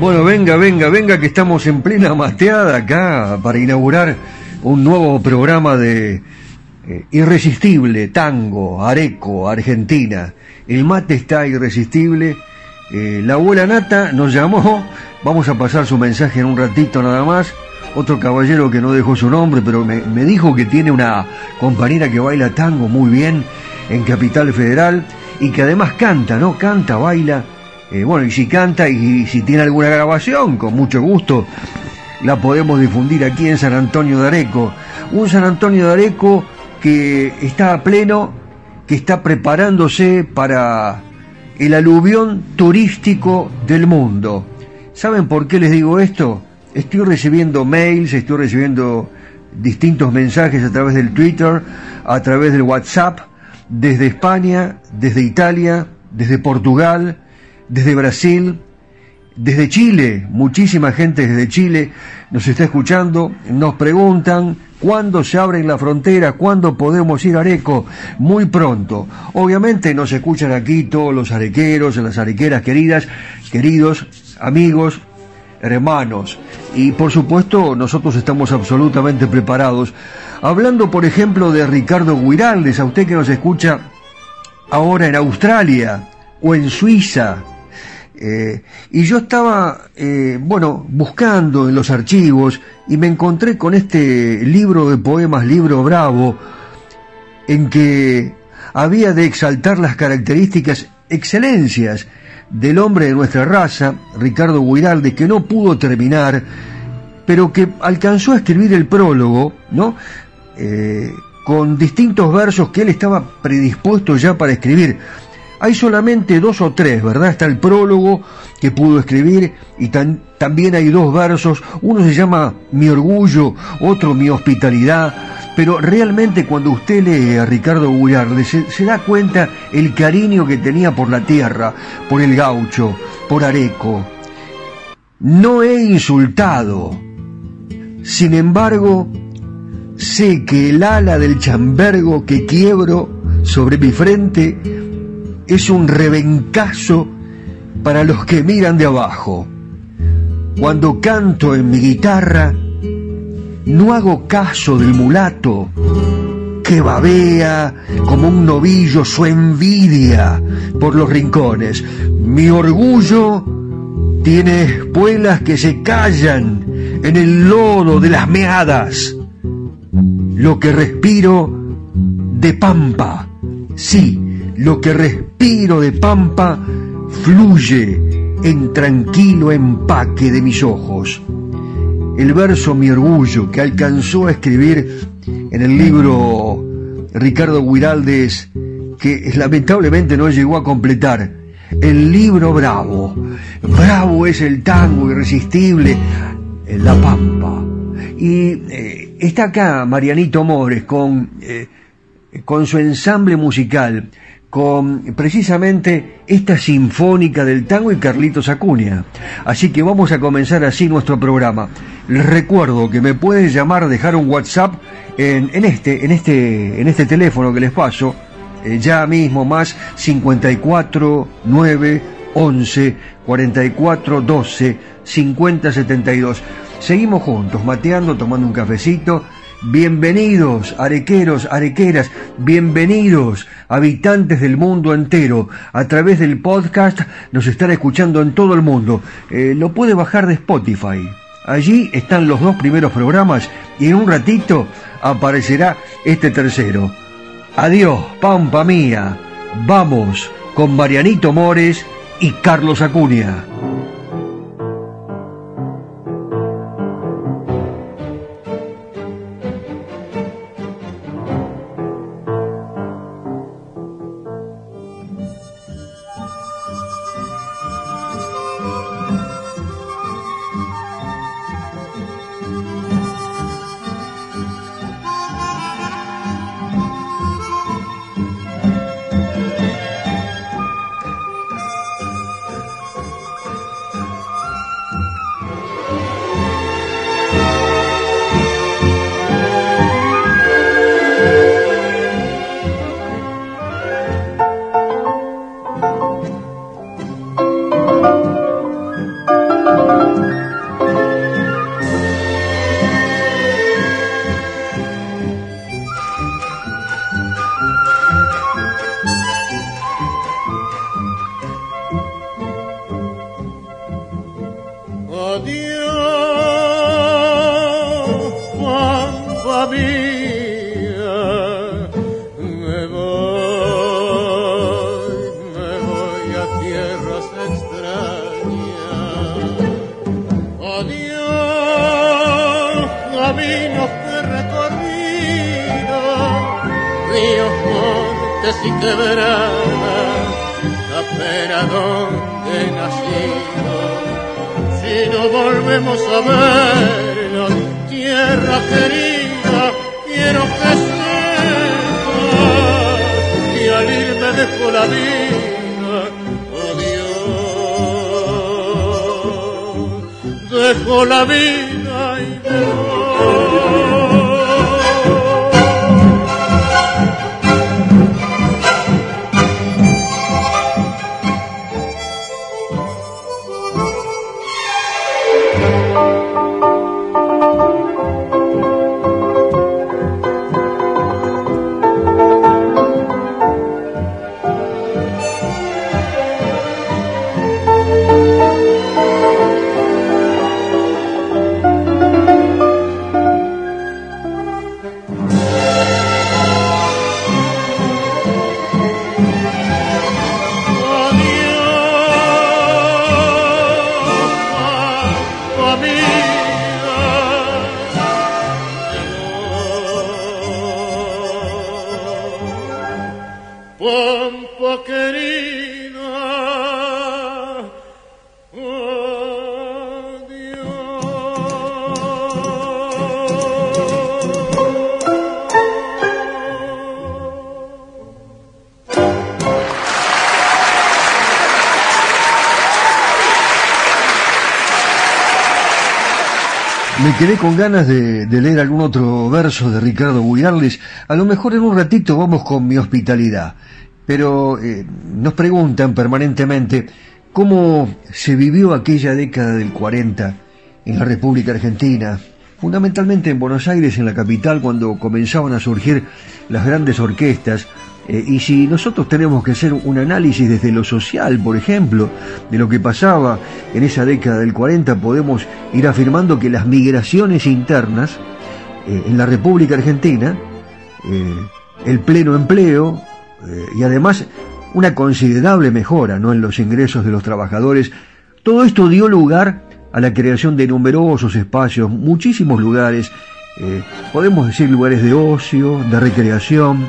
Bueno, venga, venga, venga, que estamos en plena mateada acá para inaugurar un nuevo programa de eh, Irresistible, Tango, Areco, Argentina. El mate está irresistible. Eh, la abuela Nata nos llamó, vamos a pasar su mensaje en un ratito nada más. Otro caballero que no dejó su nombre, pero me, me dijo que tiene una compañera que baila tango muy bien en Capital Federal y que además canta, ¿no? Canta, baila eh, bueno, y si canta y, si tiene alguna grabación, con mucho gusto la podemos difundir aquí en San Antonio de Areco. Un San Antonio de Areco que está a pleno, que está preparándose para el aluvión turístico del mundo. ¿Saben por qué les digo esto? Estoy recibiendo mails, estoy recibiendo distintos mensajes a través del Twitter, a través del WhatsApp, desde España, desde Italia, desde Portugal, desde Brasil, desde Chile, muchísima gente desde Chile nos está escuchando, nos preguntan cuándo se abren la frontera, cuándo podemos ir a Areco, muy pronto. Obviamente nos escuchan aquí todos los arequeros, las arequeras queridas, queridos amigos, hermanos, y por supuesto nosotros estamos absolutamente preparados. Hablando, por ejemplo, de Ricardo Guiraldes, a usted que nos escucha ahora en Australia o en Suiza, eh, y yo estaba, eh, bueno, buscando en los archivos y me encontré con este libro de poemas, libro bravo, en que había de exaltar las características, excelencias del hombre de nuestra raza, Ricardo Guiralde, que no pudo terminar, pero que alcanzó a escribir el prólogo, ¿no? Eh, con distintos versos que él estaba predispuesto ya para escribir. Hay solamente dos o tres, ¿verdad? Está el prólogo que pudo escribir y también hay dos versos. Uno se llama Mi orgullo, otro Mi hospitalidad. Pero realmente cuando usted lee a Ricardo Guyarde se, se da cuenta el cariño que tenía por la tierra, por el gaucho, por Areco. No he insultado. Sin embargo, sé que el ala del chambergo que quiebro sobre mi frente es un rebencazo para los que miran de abajo. Cuando canto en mi guitarra, no hago caso del mulato que babea como un novillo su envidia por los rincones. Mi orgullo tiene espuelas que se callan en el lodo de las meadas. Lo que respiro de pampa, sí, lo que respiro de pampa fluye en tranquilo empaque de mis ojos. El verso Mi orgullo que alcanzó a escribir en el libro Ricardo Guiraldes, que lamentablemente no llegó a completar, el libro Bravo. Bravo es el tango irresistible la pampa. Y eh, está acá Marianito Mores con... Eh, con su ensamble musical, con precisamente esta sinfónica del tango y Carlitos Acuña. Así que vamos a comenzar así nuestro programa. Les recuerdo que me pueden llamar, dejar un WhatsApp en, en este, en este, en este teléfono que les paso, eh, ya mismo más 54 9 11 44 12 50 72. Seguimos juntos, mateando, tomando un cafecito Bienvenidos, arequeros, arequeras, bienvenidos, habitantes del mundo entero. A través del podcast nos están escuchando en todo el mundo. Eh, lo puede bajar de Spotify. Allí están los dos primeros programas y en un ratito aparecerá este tercero. Adiós, Pampa Mía. Vamos con Marianito Mores y Carlos Acuña. nos extraña. Adiós, caminos de recorrido, ríos, montes y quebradas, la pera donde he nacido. Si no volvemos a vernos, tierra querida, quiero que sepas que al irme dejo la vida dejó la vida y quedé con ganas de, leer algún otro verso de Ricardo Guiarles. A lo mejor en un ratito vamos con mi hospitalidad. Pero eh, nos preguntan permanentemente cómo se vivió aquella década del 40 en la República Argentina, fundamentalmente en Buenos Aires, en la capital, cuando comenzaban a surgir las grandes orquestas eh, y si nosotros tenemos que hacer un análisis desde lo social, por ejemplo, de lo que pasaba en esa década del 40, podemos ir afirmando que las migraciones internas eh, en la República Argentina, eh, el pleno empleo y además una considerable mejora ¿no? en los ingresos de los trabajadores, todo esto dio lugar a la creación de numerosos espacios, muchísimos lugares, podemos decir lugares de ocio, de recreación,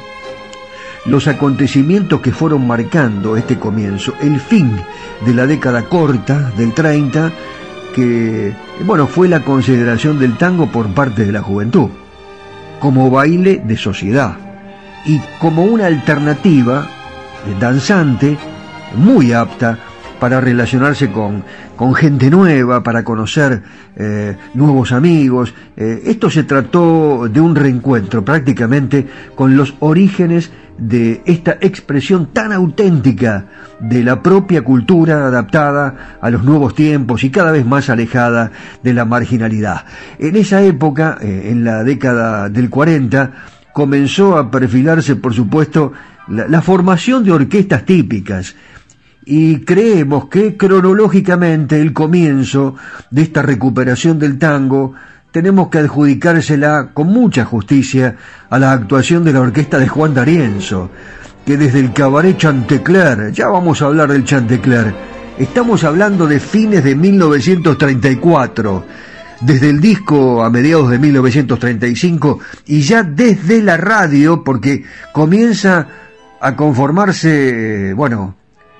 los acontecimientos que fueron marcando este comienzo, el fin de la década corta del 30, que bueno, fue la consideración del tango por parte de la juventud, como baile de sociedad. y como una alternativa danzante muy apta para relacionarse con, con gente nueva, para conocer eh, nuevos amigos. Eh, esto se trató de un reencuentro prácticamente con los orígenes de esta expresión tan auténtica de la propia cultura adaptada a los nuevos tiempos y cada vez más alejada de la marginalidad. En esa época, eh, en la década del 40, comenzó a perfilarse, por supuesto, la formación de orquestas típicas, y creemos que cronológicamente el comienzo de esta recuperación del tango tenemos que adjudicársela con mucha justicia a la actuación de la orquesta de Juan D'Arienzo, que desde el cabaret Chantecler, ya vamos a hablar del Chantecler, estamos hablando de fines de 1934, desde el disco a mediados de 1935 y ya desde la radio, porque comienza a conformarse, bueno,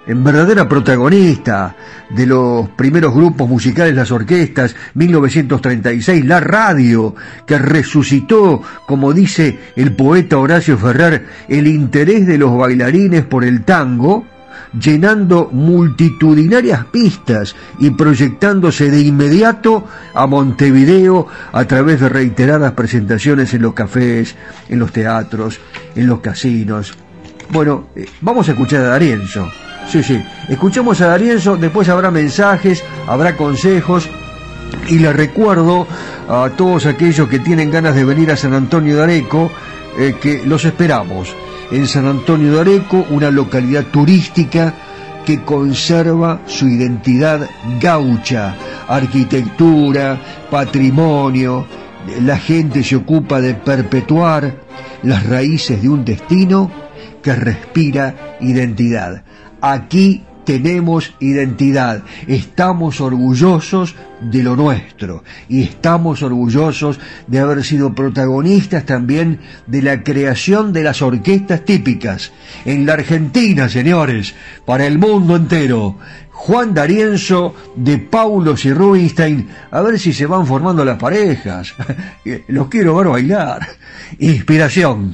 en verdadera protagonista de los primeros grupos musicales, las orquestas, 1936, la radio, que resucitó, como dice el poeta Horacio Ferrer, el interés de los bailarines por el tango, llenando multitudinarias pistas y proyectándose de inmediato a Montevideo a través de reiteradas presentaciones en los cafés, en los teatros, en los casinos. Bueno, eh, vamos a escuchar a Darienzo. Sí, sí. Escuchemos a Darienzo, después habrá mensajes, habrá consejos. Y le recuerdo a todos aquellos que tienen ganas de venir a San Antonio de Areco eh, que los esperamos. En San Antonio de Areco, una localidad turística que conserva su identidad gaucha, arquitectura, patrimonio. La gente se ocupa de perpetuar las raíces de un destino que respira identidad. Aquí tenemos identidad, estamos orgullosos de lo nuestro y estamos orgullosos de haber sido protagonistas también de la creación de las orquestas típicas en la Argentina, señores, para el mundo entero. Juan D'Arienzo de Paulos y Rubinstein, a ver si se van formando las parejas. Los quiero ver bailar. Inspiración.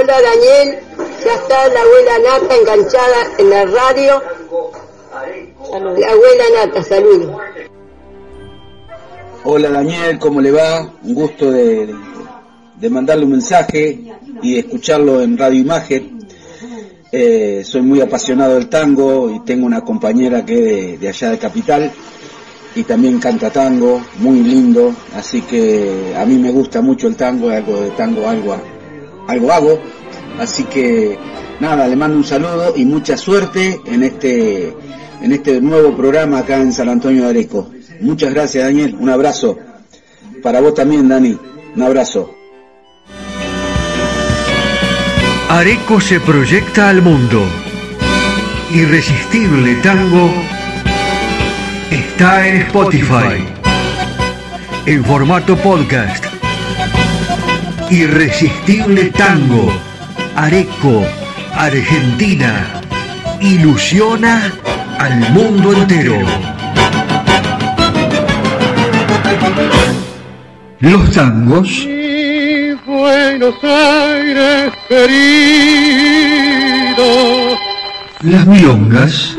Hola Daniel, ya está la abuela Nata enganchada en la radio. La abuela Nata, saludos. Hola Daniel, ¿cómo le va? Un gusto de, mandarle un mensaje y escucharlo en Radio Imagen. Eh, soy muy apasionado del tango y tengo una compañera que es de, allá de Capital y también canta tango, muy lindo, así que a mí me gusta mucho el tango, algo de tango, algo, algo hago, así que nada, le mando un saludo y mucha suerte en este, en este nuevo programa acá en San Antonio de Areco. Muchas gracias, Daniel. Un abrazo. Para vos también, Dani. Un abrazo. Areco se proyecta al mundo. Irresistible Tango está en Spotify. En formato podcast. Irresistible Tango. Areco, Argentina. Ilusiona al mundo entero. Los tangos. Buenos Aires querido. Las milongas.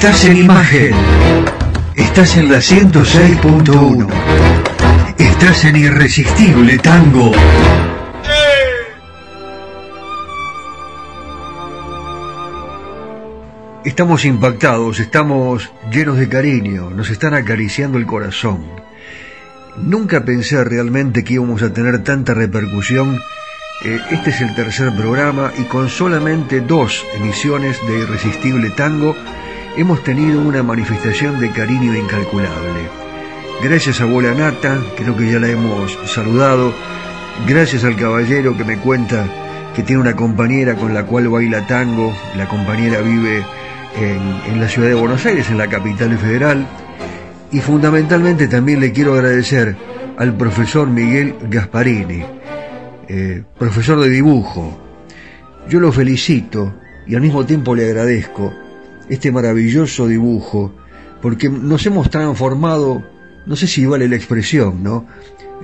Estás en imagen. Estás en la 106.1. Estás en Irresistible Tango. Estamos impactados, estamos llenos de cariño, nos están acariciando el corazón. Nunca pensé realmente que íbamos a tener tanta repercusión. Eh, este es el tercer programa y con solamente dos emisiones de Irresistible Tango hemos tenido una manifestación de cariño incalculable. Gracias a Abuela Nata, creo que ya la hemos saludado. Gracias al caballero que me cuenta que tiene una compañera con la cual baila tango. La compañera vive en, la ciudad de Buenos Aires, en la capital federal. Y fundamentalmente también le quiero agradecer al profesor Miguel Gasparini, eh, profesor de dibujo. Yo lo felicito y al mismo tiempo le agradezco este maravilloso dibujo, porque nos hemos transformado, no sé si vale la expresión, ¿no?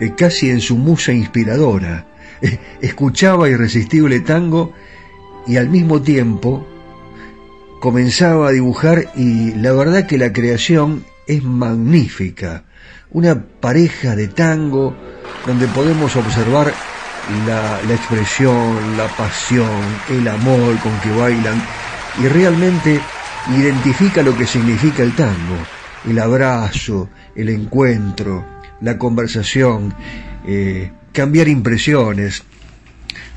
Eh, casi en su musa inspiradora. escuchaba Irresistible Tango y al mismo tiempo comenzaba a dibujar y la verdad que la creación es magnífica. Una pareja de tango donde podemos observar la, expresión, la pasión, el amor con que bailan y realmente identifica lo que significa el tango, el abrazo, el encuentro, la conversación, eh, cambiar impresiones,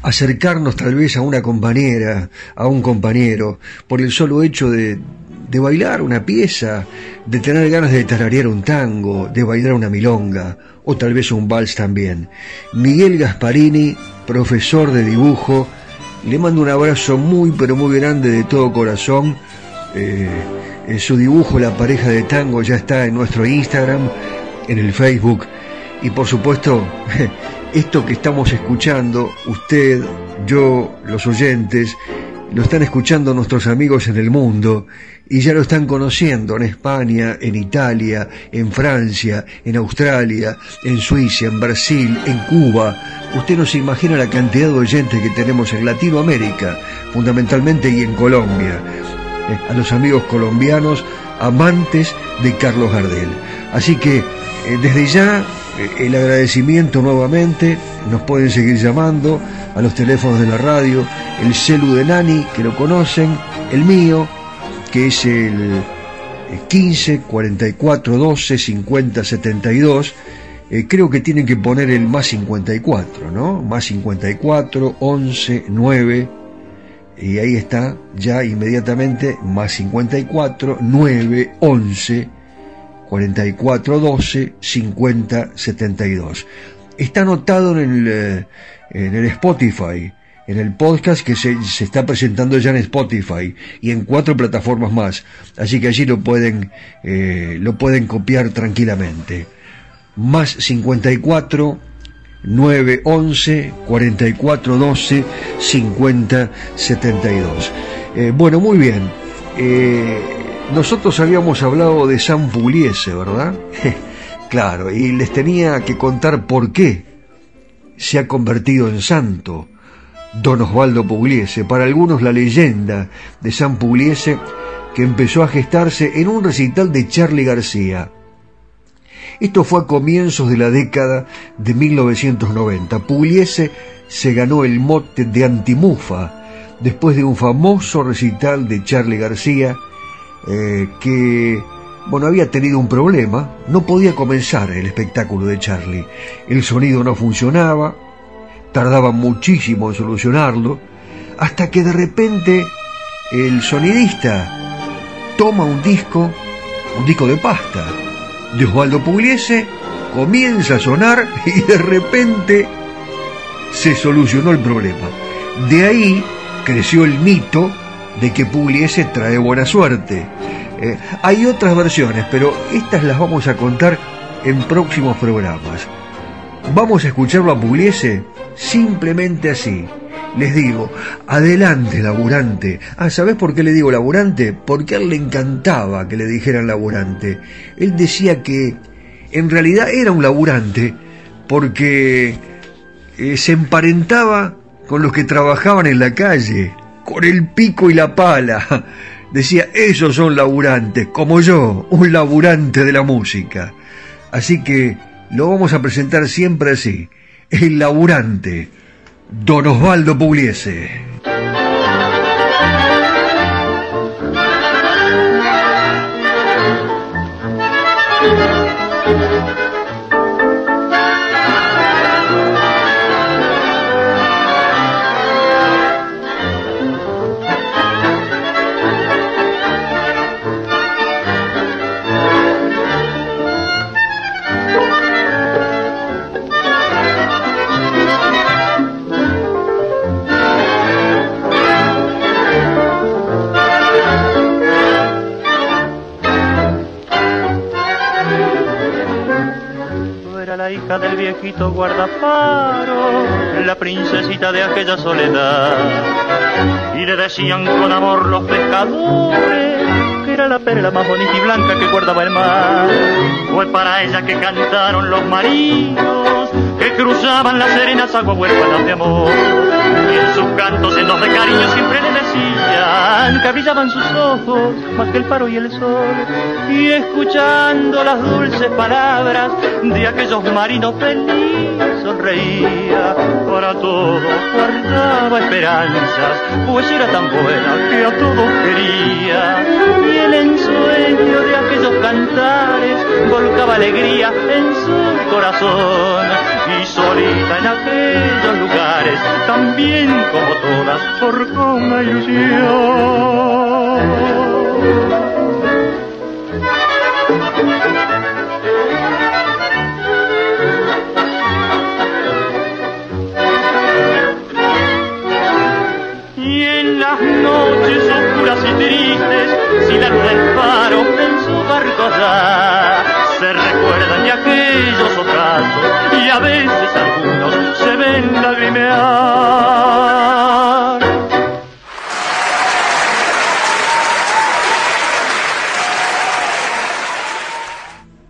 acercarnos tal vez a una compañera, a un compañero, por el solo hecho de, de bailar una pieza, de tener ganas de tararear un tango, de bailar una milonga, o tal vez un vals también. Miguel Gasparini, profesor de dibujo, le mando un abrazo muy pero muy grande de todo corazón. Eh, en su dibujo La pareja de tango ya está en nuestro Instagram en el Facebook y por supuesto esto que estamos escuchando, usted, yo, los oyentes, lo están escuchando nuestros amigos en el mundo y ya lo están conociendo en España, en Italia, en Francia, en Australia, en Suiza, en Brasil, en Cuba. Usted no se imagina la cantidad de oyentes que tenemos en Latinoamérica, fundamentalmente y en Colombia. A los amigos colombianos, amantes de Carlos Gardel. Así que eh, desde ya eh, el agradecimiento nuevamente, nos pueden seguir llamando a los teléfonos de la radio, el celu de Nani, que lo conocen, el mío, que es el 15 44 12 50 72. creo que tienen que poner el más 54, ¿no? Más 54 11 9 y ahí está ya inmediatamente más 54 9 11 44 12 50 72. Está anotado en el, eh, en el Spotify, en el podcast que se, se, está presentando ya en Spotify y en cuatro plataformas más. Así que allí lo pueden, eh, lo pueden copiar tranquilamente. Más 54 911 4412 50 72. Eh, bueno, muy bien. Eh, nosotros habíamos hablado de San Pugliese, ¿verdad? claro, y les tenía que contar por qué se ha convertido en santo don Osvaldo Pugliese. Para algunos la leyenda de San Pugliese que empezó a gestarse en un recital de Charlie García. Esto fue a comienzos de la década de 1990. Pugliese se ganó el mote de antimufa después de un famoso recital de Charlie García eh, que, bueno, había tenido un problema, no podía comenzar el espectáculo de Charlie. El sonido no funcionaba, tardaba muchísimo en solucionarlo, hasta que de repente el sonidista toma un disco, un disco de pasta, de Osvaldo Pugliese, comienza a sonar y de repente se solucionó el problema. De ahí creció el mito de que Pugliese trae buena suerte. Eh, hay otras versiones, pero estas las vamos a contar en próximos programas. Vamos a escucharlo a Pugliese simplemente así. Les digo, adelante laburante. Ah, ¿sabes por qué le digo laburante? Porque a él le encantaba que le dijeran laburante. Él decía que en realidad era un laburante porque eh, se emparentaba con los que trabajaban en la calle, con el pico y la pala. Decía, esos son laburantes, como yo, un laburante de la música. Así que lo vamos a presentar siempre así, el laburante Don Osvaldo Pugliese. Viejito guardaparo, la princesita de aquella soledad. Y le decían con amor los pescadores que era la perla más bonita y blanca que guardaba el mar. Fue para ella que cantaron los marinos que cruzaban las serenas aguas huérfanas de amor. Y en sus cantos llenos de cariño siempre que brillaban sus ojos más que el faro y el sol. Y escuchando las dulces palabras de aquellos marinos felices sonreía. Para todos guardaba esperanzas, pues era tan buena que a todos quería. Y el ensueño de aquellos cantares volcaba alegría en su corazón y solita en aquellos lugares, también como todas, forjó una ilusión. Si la faro en su barco da, se recuerdan de aquel y a veces algunos se ven lagrimear.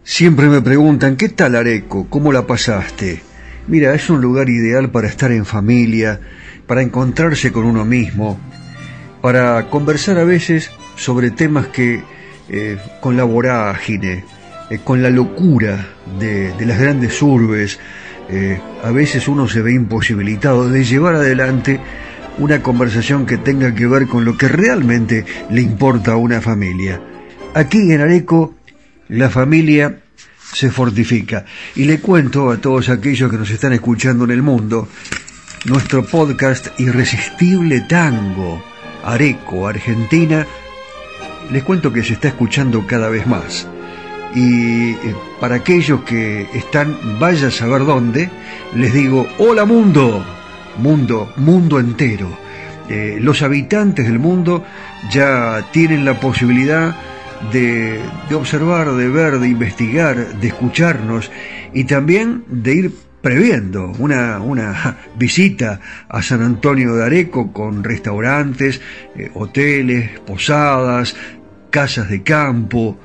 Siempre me preguntan, ¿qué tal Areco? ¿Cómo la pasaste? Mira, es un lugar ideal para estar en familia, para encontrarse con uno mismo, para conversar a veces sobre temas que eh, con la vorágine, eh, con la locura de, de las grandes urbes, eh, a veces uno se ve imposibilitado de llevar adelante una conversación que tenga que ver con lo que realmente le importa a una familia. Aquí en Areco, la familia se fortifica. Y le cuento a todos aquellos que nos están escuchando en el mundo, nuestro podcast Irresistible Tango, Areco, Argentina, les cuento que se está escuchando cada vez más. Y eh, para aquellos que están, vaya a saber dónde, les digo, hola mundo, mundo, mundo entero. Eh, los habitantes del mundo ya tienen la posibilidad de, observar, de ver, de investigar, de escucharnos y también de ir previendo una, una visita a San Antonio de Areco con restaurantes, eh, hoteles, posadas, casas de campo,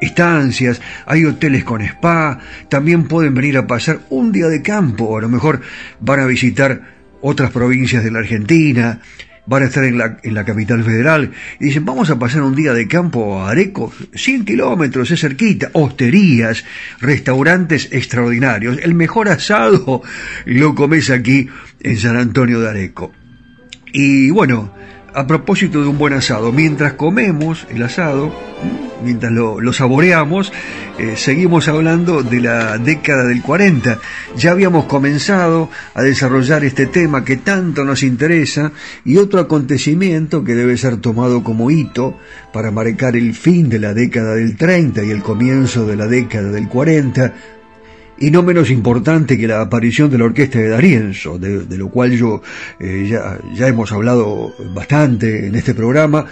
estancias, hay hoteles con spa, también pueden venir a pasar un día de campo, a lo mejor van a visitar otras provincias de la Argentina, van a estar en la, en la capital federal y dicen, vamos a pasar un día de campo a Areco, 100 kilómetros, es cerquita, hosterías, restaurantes extraordinarios, el mejor asado lo comes aquí en San Antonio de Areco. Y bueno, a propósito de un buen asado, mientras comemos el asado, mientras lo, saboreamos, eh, seguimos hablando de la década del 40. Ya habíamos comenzado a desarrollar este tema que tanto nos interesa y otro acontecimiento que debe ser tomado como hito para marcar el fin de la década del 30 y el comienzo de la década del 40 y no menos importante que la aparición de la orquesta de Darienzo, de, de lo cual yo eh, ya, hemos hablado bastante en este programa,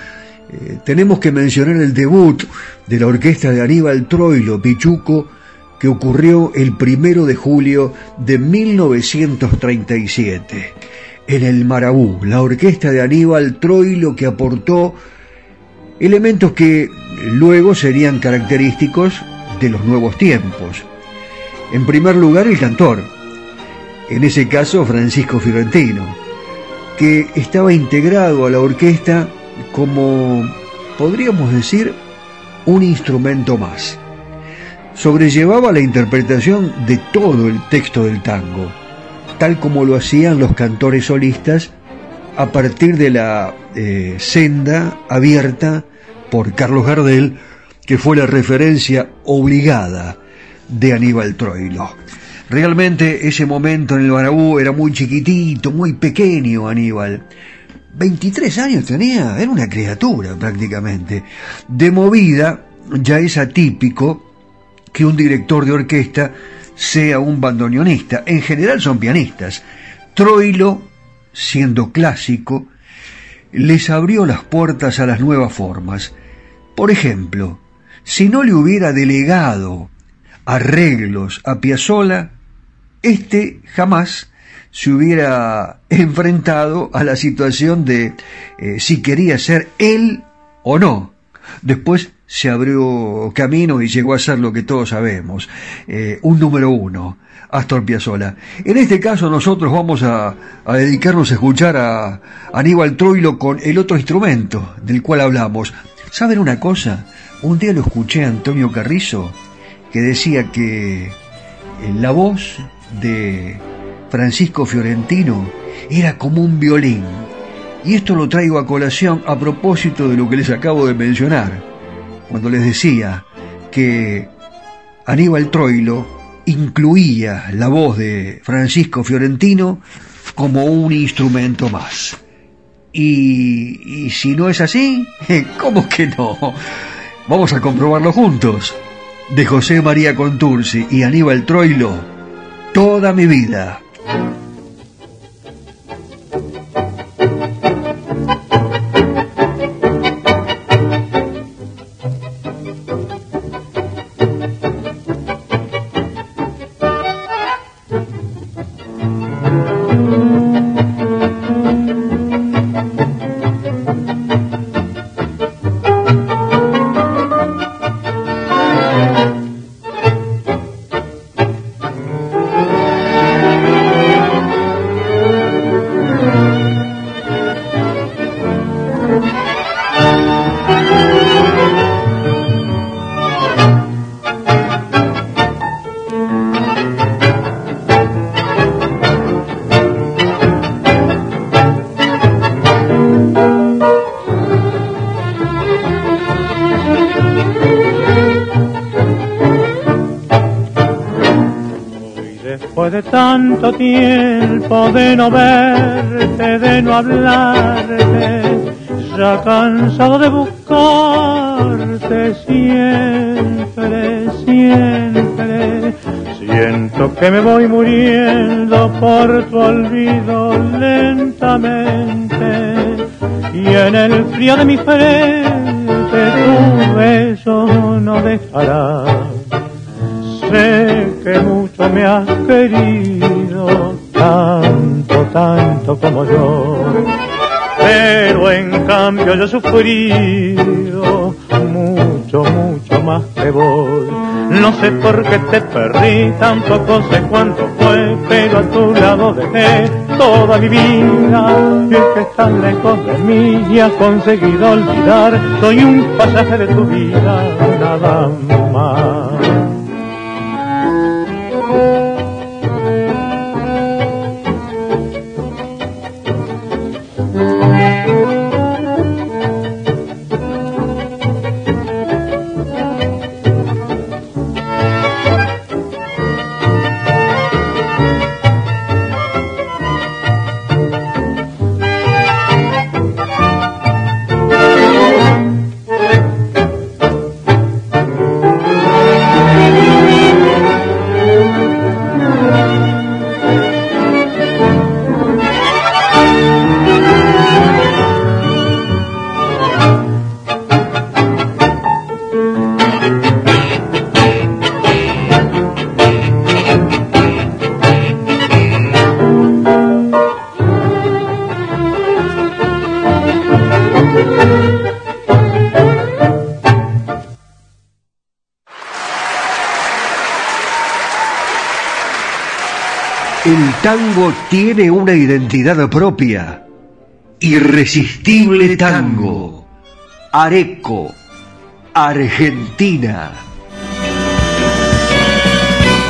eh, tenemos que mencionar el debut de la orquesta de Aníbal Troilo Pichuco, que ocurrió el primero de julio de 1937 en el Marabú, la orquesta de Aníbal Troilo que aportó elementos que luego serían característicos de los nuevos tiempos en primer lugar, el cantor, en ese caso Francisco Fiorentino, que estaba integrado a la orquesta como, podríamos decir, un instrumento más. Sobrellevaba la interpretación de todo el texto del tango, tal como lo hacían los cantores solistas a partir de la eh, senda abierta por Carlos Gardel, que fue la referencia obligada de Aníbal Troilo. Realmente ese momento en el Barabú era muy chiquitito, muy pequeño Aníbal. 23 años tenía, era una criatura prácticamente. De movida ya es atípico que un director de orquesta sea un bandoneonista. En general son pianistas. Troilo, siendo clásico, les abrió las puertas a las nuevas formas. Por ejemplo, si no le hubiera delegado arreglos a Piazzolla, este jamás se hubiera enfrentado a la situación de eh, si quería ser él o no. Después se abrió camino y llegó a ser lo que todos sabemos, eh, un número uno, Astor Piazzolla. En este caso nosotros vamos a, a, dedicarnos a escuchar a Aníbal Troilo con el otro instrumento del cual hablamos. ¿Saben una cosa? Un día lo escuché a Antonio Carrizo que decía que la voz de Francisco Fiorentino era como un violín. Y esto lo traigo a colación a propósito de lo que les acabo de mencionar, cuando les decía que Aníbal Troilo incluía la voz de Francisco Fiorentino como un instrumento más. Y, y si no es así, ¿cómo que no? Vamos a comprobarlo juntos de José María Contursi y Aníbal Troilo, toda mi vida. Tiempo de no verte, de no hablarte, ya cansado de buscarte siempre, siempre. Siento que me voy muriendo por tu olvido lentamente. Y en el frío de mi frente tu beso no dejará. Sé que mucho me has querido, cambio yo he sufrido mucho, mucho más que vos. No sé por qué te perdí, tampoco sé cuánto fue, pero a tu lado dejé toda mi vida. Y es que estás lejos de mí y has conseguido olvidar, soy un pasaje de tu vida, nada más. Tango tiene una identidad propia. Irresistible tango. Areco. Argentina.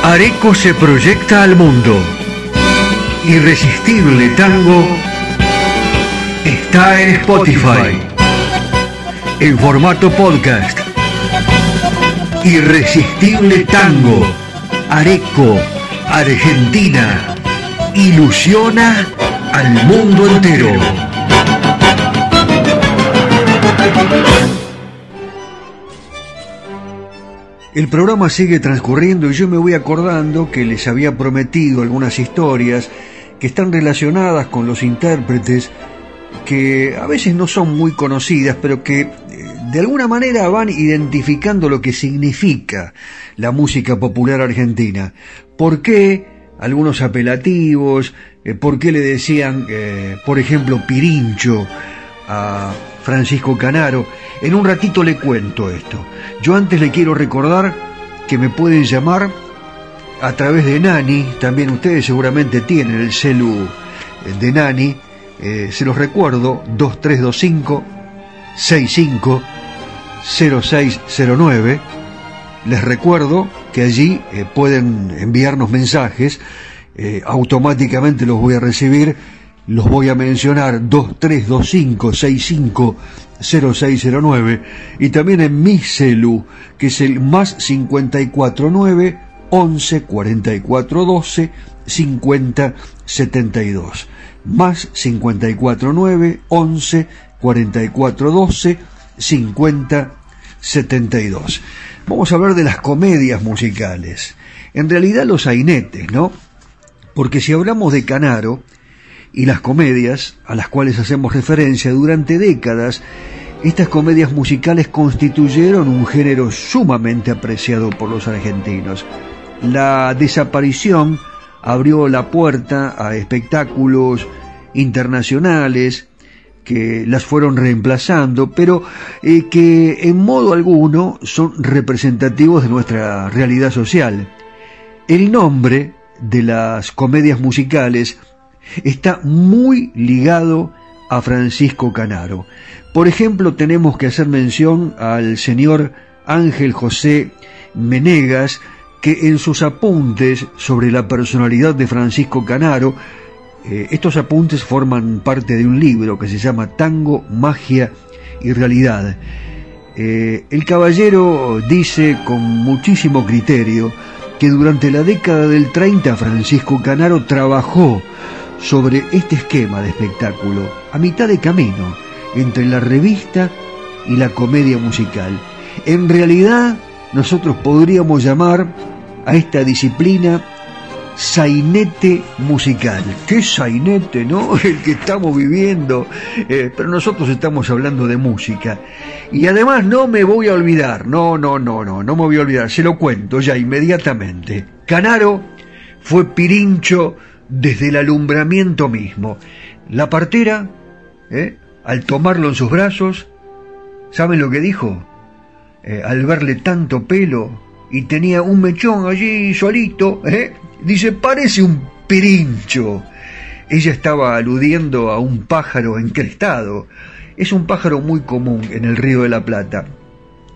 Areco se proyecta al mundo. Irresistible tango está en Spotify. En formato podcast. Irresistible tango. Areco. Argentina ilusiona al mundo entero. El programa sigue transcurriendo y yo me voy acordando que les había prometido algunas historias que están relacionadas con los intérpretes que a veces no son muy conocidas, pero que eh, de alguna manera van identificando lo que significa la música popular argentina. ¿Por qué? Algunos apelativos, eh, por qué le decían, eh, por ejemplo, Pirincho a Francisco Canaro. En un ratito le cuento esto. Yo antes le quiero recordar que me pueden llamar a través de Nani, también ustedes seguramente tienen el celu eh, de Nani, se los recuerdo, 2325 65 0609. Les recuerdo que allí eh, pueden enviarnos mensajes, eh, automáticamente los voy a recibir, los voy a mencionar 2325650609 y también en mi celu, que es el más 549 11 44 12 50 72 más 549 11 44 12 50 72 Vamos a hablar de las comedias musicales. En realidad los sainetes, ¿no? Porque si hablamos de Canaro y las comedias a las cuales hacemos referencia durante décadas, estas comedias musicales constituyeron un género sumamente apreciado por los argentinos. La desaparición abrió la puerta a espectáculos internacionales, que las fueron reemplazando, pero eh, que en modo alguno son representativos de nuestra realidad social. El nombre de las comedias musicales está muy ligado a Francisco Canaro. Por ejemplo, tenemos que hacer mención al señor Ángel José Menegas, que en sus apuntes sobre la personalidad de Francisco Canaro eh, estos apuntes forman parte de un libro que se llama Tango, Magia y Realidad. Eh, el caballero dice con muchísimo criterio que durante la década del 30 Francisco Canaro trabajó sobre este esquema de espectáculo a mitad de camino entre la revista y la comedia musical. En realidad, nosotros podríamos llamar a esta disciplina sainete musical. ¿Qué sainete, no? El que estamos viviendo. Eh, pero nosotros estamos hablando de música. Y además no me voy a olvidar, no, no, no, no, no me voy a olvidar, se lo cuento ya inmediatamente. Canaro fue pirincho desde el alumbramiento mismo. La partera, eh, al tomarlo en sus brazos, ¿saben lo que dijo? Eh, al verle tanto pelo y tenía un mechón allí solito, ¿eh? Dice, parece un pirincho. Ella estaba aludiendo a un pájaro encrestado. Es un pájaro muy común en el Río de la Plata.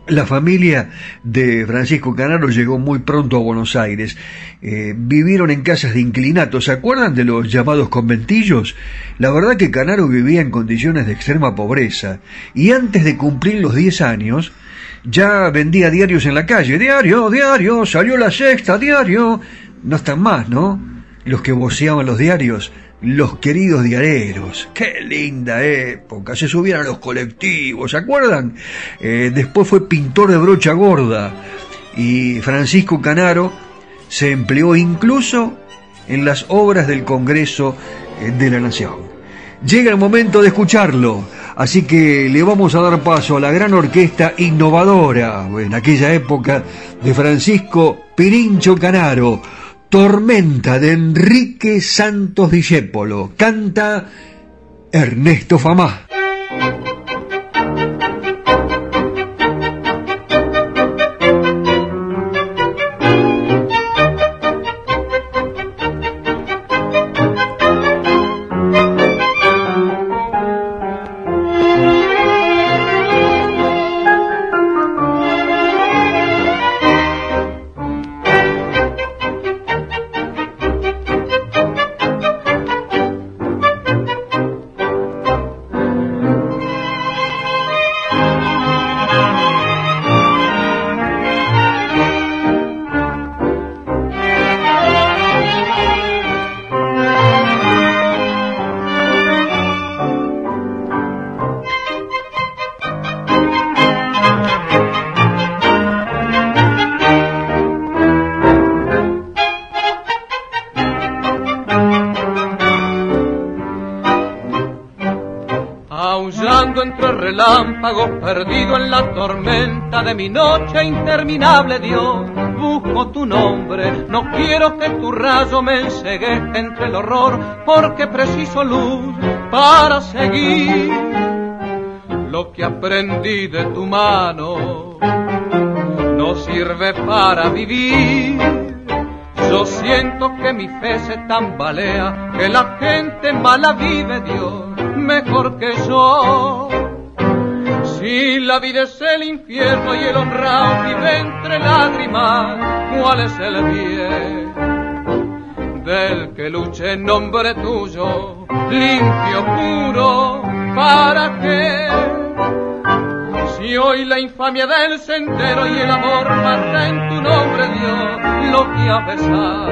La familia de Francisco Canaro llegó muy pronto a Buenos Aires. Eh, vivieron en casas de inclinato. ¿Se acuerdan de los llamados conventillos? La verdad que Canaro vivía en condiciones de extrema pobreza. Y antes de cumplir los 10 años, ya vendía diarios en la calle. Diario, diario, salió la sexta, diario no están más, ¿no? Los que voceaban los diarios, los queridos diareros. Qué linda época, se subían a los colectivos, ¿se acuerdan? Eh, después fue pintor de brocha gorda y Francisco Canaro se empleó incluso en las obras del Congreso eh, de la Nación. Llega el momento de escucharlo, así que le vamos a dar paso a la gran orquesta innovadora en aquella época de Francisco Pirincho Canaro Tormenta de Enrique Santos Discépolo. Canta Ernesto Famá. Perdido en la tormenta de mi noche interminable, Dios. Busco tu nombre, no quiero que tu rayo me ensegue entre el horror, porque preciso luz para seguir. Lo que aprendí de tu mano no sirve para vivir. Yo siento que mi fe se tambalea, que la gente mala vive, Dios, mejor que yo. Si la vida es el infierno y el honrado vive entre lágrimas, ¿cuál es el bien? Del que luche en nombre tuyo, limpio, puro, ¿para qué? Si hoy la infamia del sendero y el amor mata en tu nombre, Dios, lo que a pesar.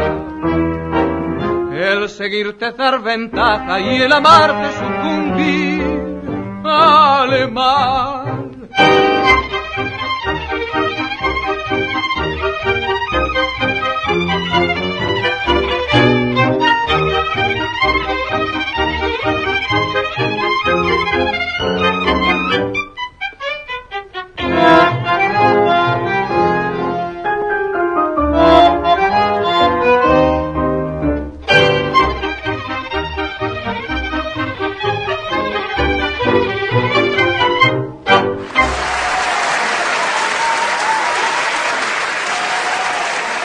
El seguirte dar ventaja y el amarte sucumbir vale man.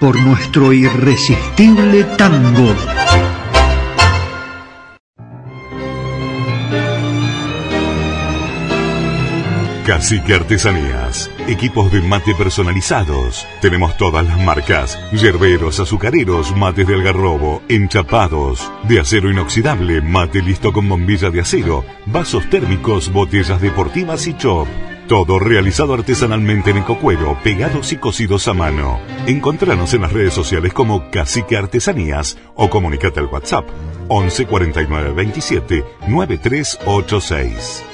por nuestro irresistible tango. Cacique Artesanías. Equipos de mate personalizados. Tenemos todas las marcas. Yerberos, azucareros, mates de algarrobo, enchapados. De acero inoxidable, mate listo con bombilla de acero. Vasos térmicos, botellas deportivas y chop. Todo realizado artesanalmente en ecocuero, pegados y cosidos a mano. Encontranos en las redes sociales como Cacique Artesanías o comunicate al WhatsApp 11 49 27 9386.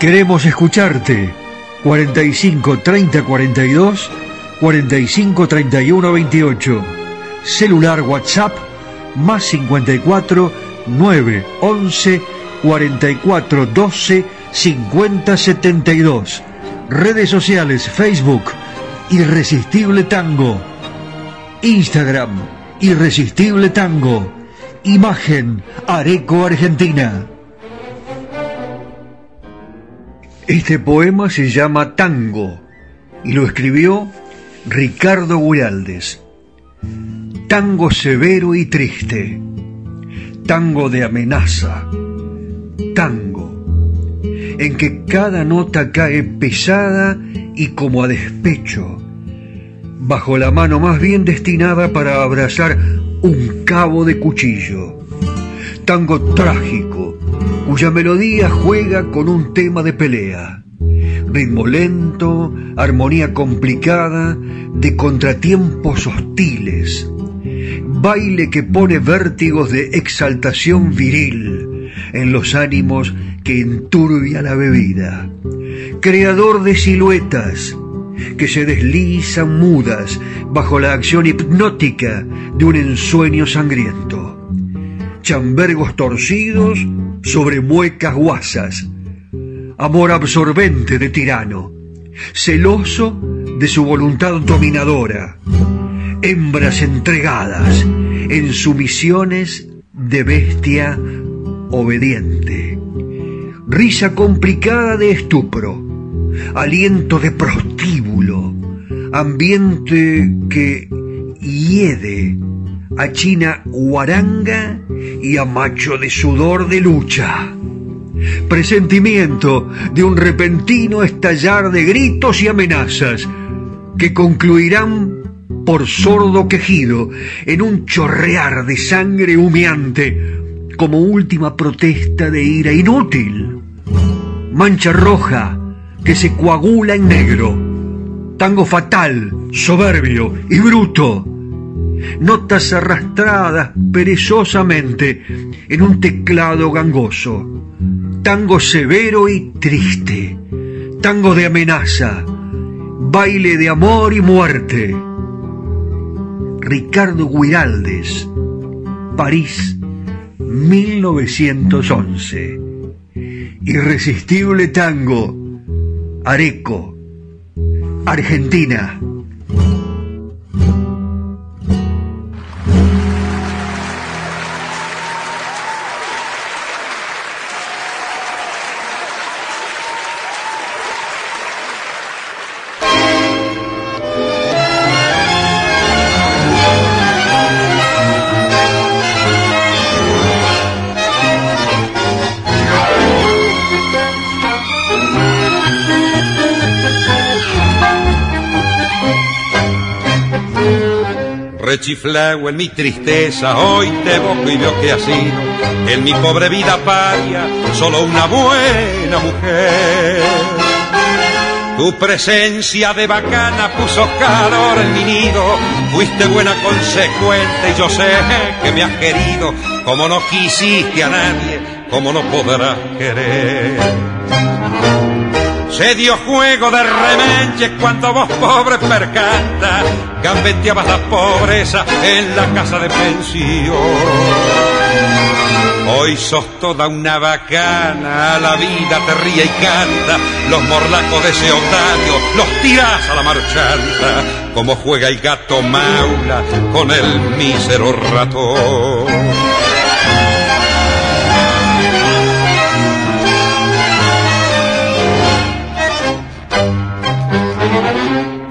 Queremos escucharte. 45 30 42 45 31 28. Celular WhatsApp más 54 9 11 44 12 50 72. Redes sociales Facebook Irresistible Tango. Instagram Irresistible Tango. Imagen Areco Argentina. Este poema se llama Tango y lo escribió Ricardo Guiraldes. Tango severo y triste, tango de amenaza, tango en que cada nota cae pesada y como a despecho, bajo la mano más bien destinada para abrazar un cabo de cuchillo. Tango trágico, cuya melodía juega con un tema de pelea. Ritmo lento, armonía complicada, de contratiempos hostiles. Baile que pone vértigos de exaltación viril en los ánimos que enturbia la bebida. Creador de siluetas que se deslizan mudas bajo la acción hipnótica de un ensueño sangriento. Chambergos torcidos sobre muecas guasas, amor absorbente de tirano, celoso de su voluntad dominadora, hembras entregadas en sumisiones de bestia obediente, risa complicada de estupro, aliento de prostíbulo, ambiente que hiede a China huaranga y a macho de sudor de lucha. Presentimiento de un repentino estallar de gritos y amenazas que concluirán por sordo quejido en un chorrear de sangre humeante como última protesta de ira inútil. Mancha roja que se coagula en negro. Tango fatal, soberbio y bruto notas arrastradas perezosamente en un teclado gangoso, tango severo y triste, tango de amenaza, baile de amor y muerte. Ricardo Guiraldes, París, 1911. Irresistible tango, Areco, Argentina. Rechiflao en mi tristeza, hoy te boco y veo que ha sido en mi pobre vida paria solo una buena mujer. Tu presencia de bacana puso calor en mi nido, fuiste buena consecuente y yo sé que me has querido, como no quisiste a nadie, como no podrás querer. Se dio juego de remenches cuando vos pobre percanta gambeteabas la pobreza en la casa de pensión. Hoy sos toda una bacana, la vida te ríe y canta, los morlacos de ese otario los tirás a la marchanta, como juega el gato maula con el mísero ratón.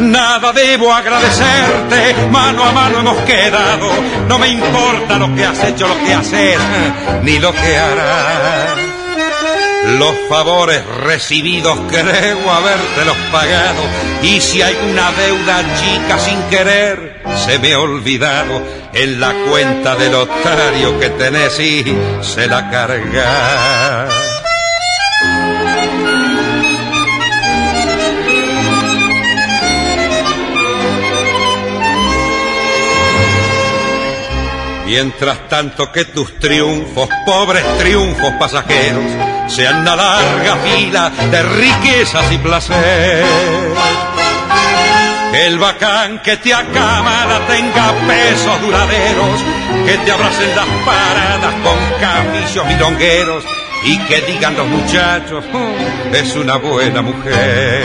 Nada debo agradecerte, mano a mano hemos quedado, no me importa lo que has hecho, lo que haces, ni lo que harás. Los favores recibidos creo habértelos pagado y si hay una deuda chica sin querer se me ha olvidado en la cuenta del otario que tenés y se la carga. Mientras tanto que tus triunfos, pobres triunfos pasajeros, sean una larga fila de riquezas y placer. El bacán que te acamada tenga pesos duraderos, que te abracen las paradas con camillos milongueros y que digan los muchachos, "Oh, es una buena mujer.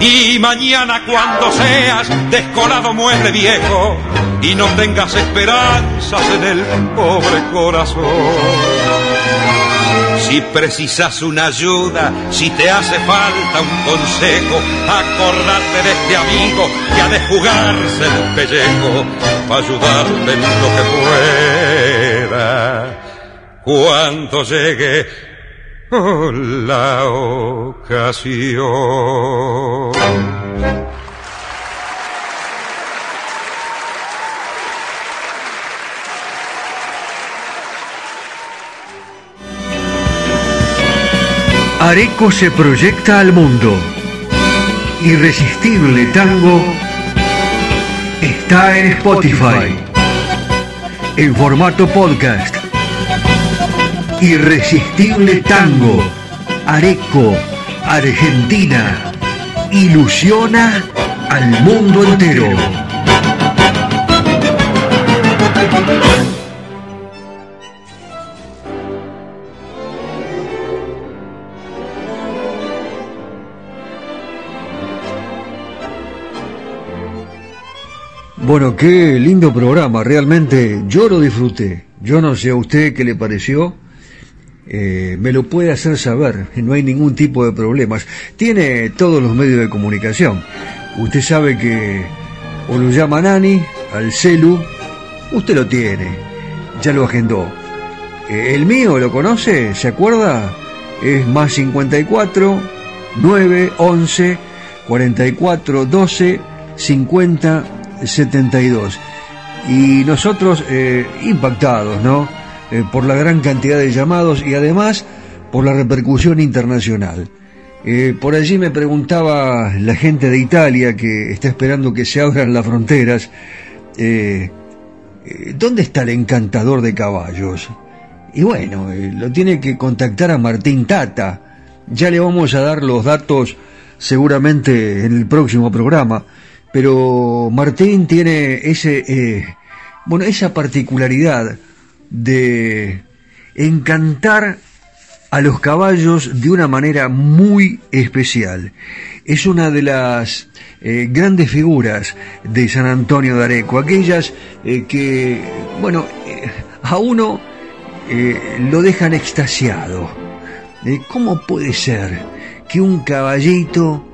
Y mañana cuando seas descolado mueble viejo y no tengas esperanzas en el pobre corazón. Si precisas una ayuda, si te hace falta un consejo, acordate de este amigo que ha de jugarse el pellejo para ayudarte en lo que pueda. Cuando llegue la ocasión. Areco se proyecta al mundo. Irresistible Tango está en Spotify. En formato podcast. Irresistible Tango. Areco, Argentina. Ilusiona al mundo entero. Bueno, qué lindo programa, realmente yo lo disfruté. Yo no sé a usted qué le pareció, eh, me lo puede hacer saber, no hay ningún tipo de problemas. Tiene todos los medios de comunicación. Usted sabe que o lo llama Nani al celu, usted lo tiene, ya lo agendó. Eh, el mío, ¿lo conoce? ¿Se acuerda? Es más 54 9 11 44 12 50 72. Y nosotros eh, impactados, ¿no? Eh, por la gran cantidad de llamados y además por la repercusión internacional. Eh, por allí me preguntaba la gente de Italia que está esperando que se abran las fronteras, eh, ¿dónde está el encantador de caballos? Y bueno, lo tiene que contactar a Martín Tata. Ya le vamos a dar los datos seguramente en el próximo programa, pero Martín tiene ese, bueno, esa particularidad de encantar a los caballos de una manera muy especial. Es una de las eh, grandes figuras de San Antonio de Areco, aquellas eh, que, bueno, eh, a uno lo dejan extasiado. ¿Cómo puede ser que un caballito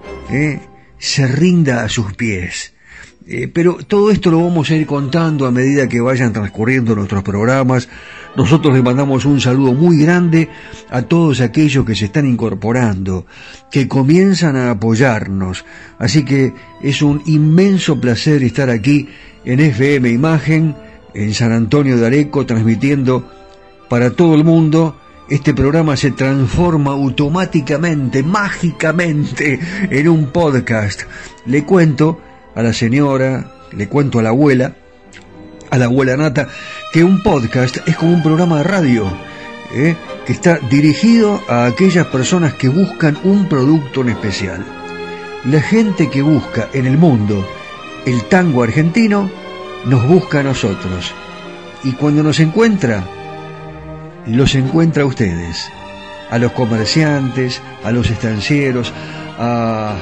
se rinda a sus pies? Eh, pero todo esto lo vamos a ir contando a medida que vayan transcurriendo nuestros programas. Nosotros le mandamos un saludo muy grande a todos aquellos que se están incorporando, que comienzan a apoyarnos. Así que es un inmenso placer estar aquí en FM Imagen, en San Antonio de Areco, transmitiendo para todo el mundo. Este programa se transforma automáticamente, mágicamente, en un podcast. Le cuento a la señora, le cuento a la abuela, a la abuela Nata, que un podcast es como un programa de radio, ¿eh? que está dirigido a aquellas personas que buscan un producto en especial. La gente que busca en el mundo el tango argentino, nos busca a nosotros. Y cuando nos encuentra, los encuentra a ustedes, a los comerciantes, a los estancieros, a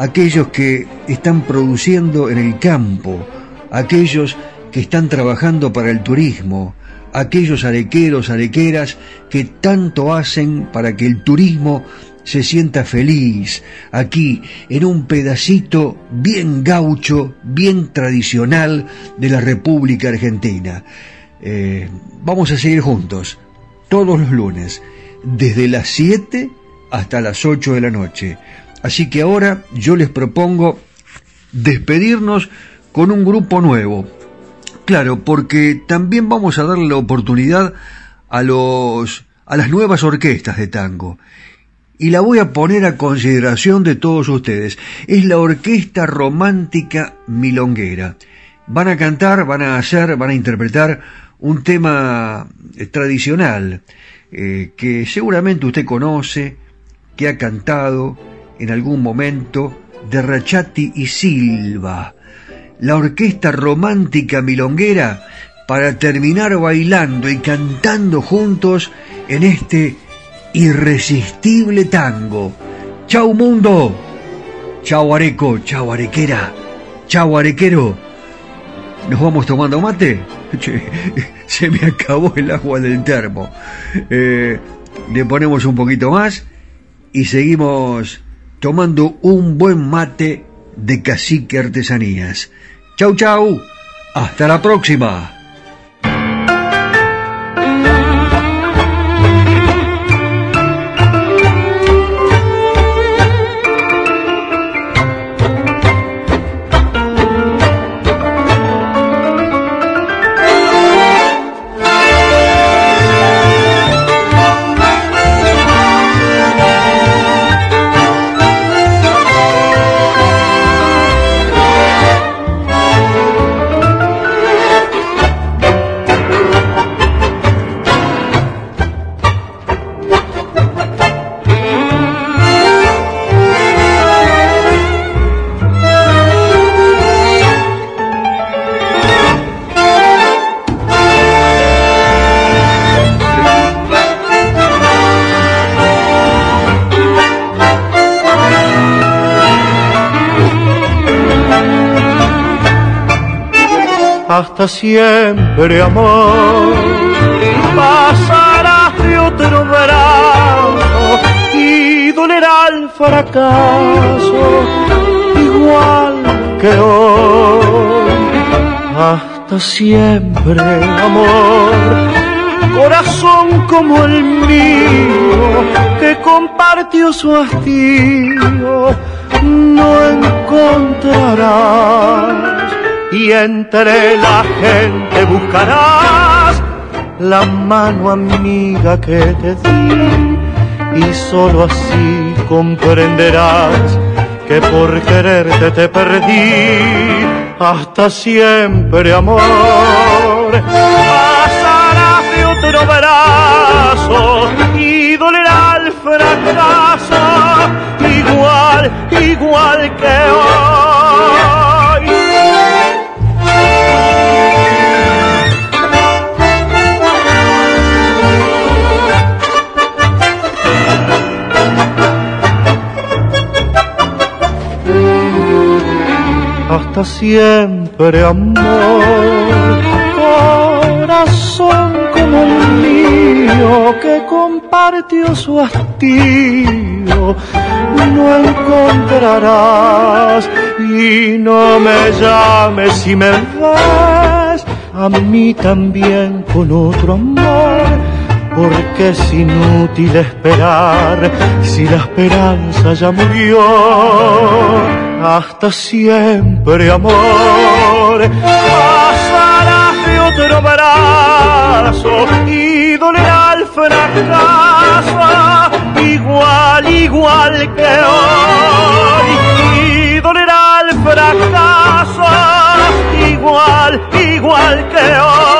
aquellos que están produciendo en el campo, aquellos que están trabajando para el turismo, aquellos arequeros, arequeras que tanto hacen para que el turismo se sienta feliz aquí en un pedacito bien gaucho, bien tradicional de la República Argentina. Eh, vamos a seguir juntos todos los lunes, desde las 7 hasta las 8 de la noche. Así que ahora yo les propongo despedirnos con un grupo nuevo. Claro, porque también vamos a darle la oportunidad a los a las nuevas orquestas de tango. Y la voy a poner a consideración de todos ustedes. Es la Orquesta Romántica Milonguera. Van a cantar, van a hacer, van a interpretar un tema eh, tradicional eh, que seguramente usted conoce, que ha cantado en algún momento de Rachati y Silva, la orquesta romántica milonguera para terminar bailando y cantando juntos en este irresistible tango. ¡Chau mundo! ¡Chau areco! ¡Chau arequera! ¡Chau arequero! ¿Nos vamos tomando mate? se me acabó el agua del termo. Eh, le ponemos un poquito más y seguimos tomando un buen mate de cacique artesanías. Chau, chau. Hasta la próxima. Hasta siempre, amor. Pasarás de otro verano y dolerá el fracaso, igual que hoy. Hasta siempre, amor. Corazón como el mío, que compartió su hastío, no encontrarás y entre la gente buscarás la mano amiga que te di. Y solo así comprenderás que por quererte te perdí hasta siempre amor. Pasarás de otro brazo y dolerá el fracaso igual igual que hoy siempre, amor. Corazón como el mío que compartió su hastío, no encontrarás y no me llames si me ves a mí también con otro amor porque es inútil esperar si la esperanza ya murió. Hasta siempre, amor, pasarás de otro brazo y dolerá el fracaso, igual, igual que hoy, y dolerá el fracaso, igual, igual que hoy.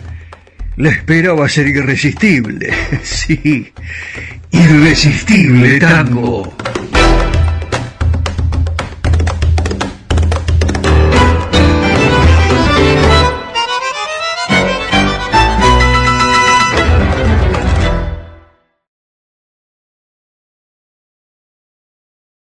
La espera va a ser irresistible. Sí. Irresistible tango.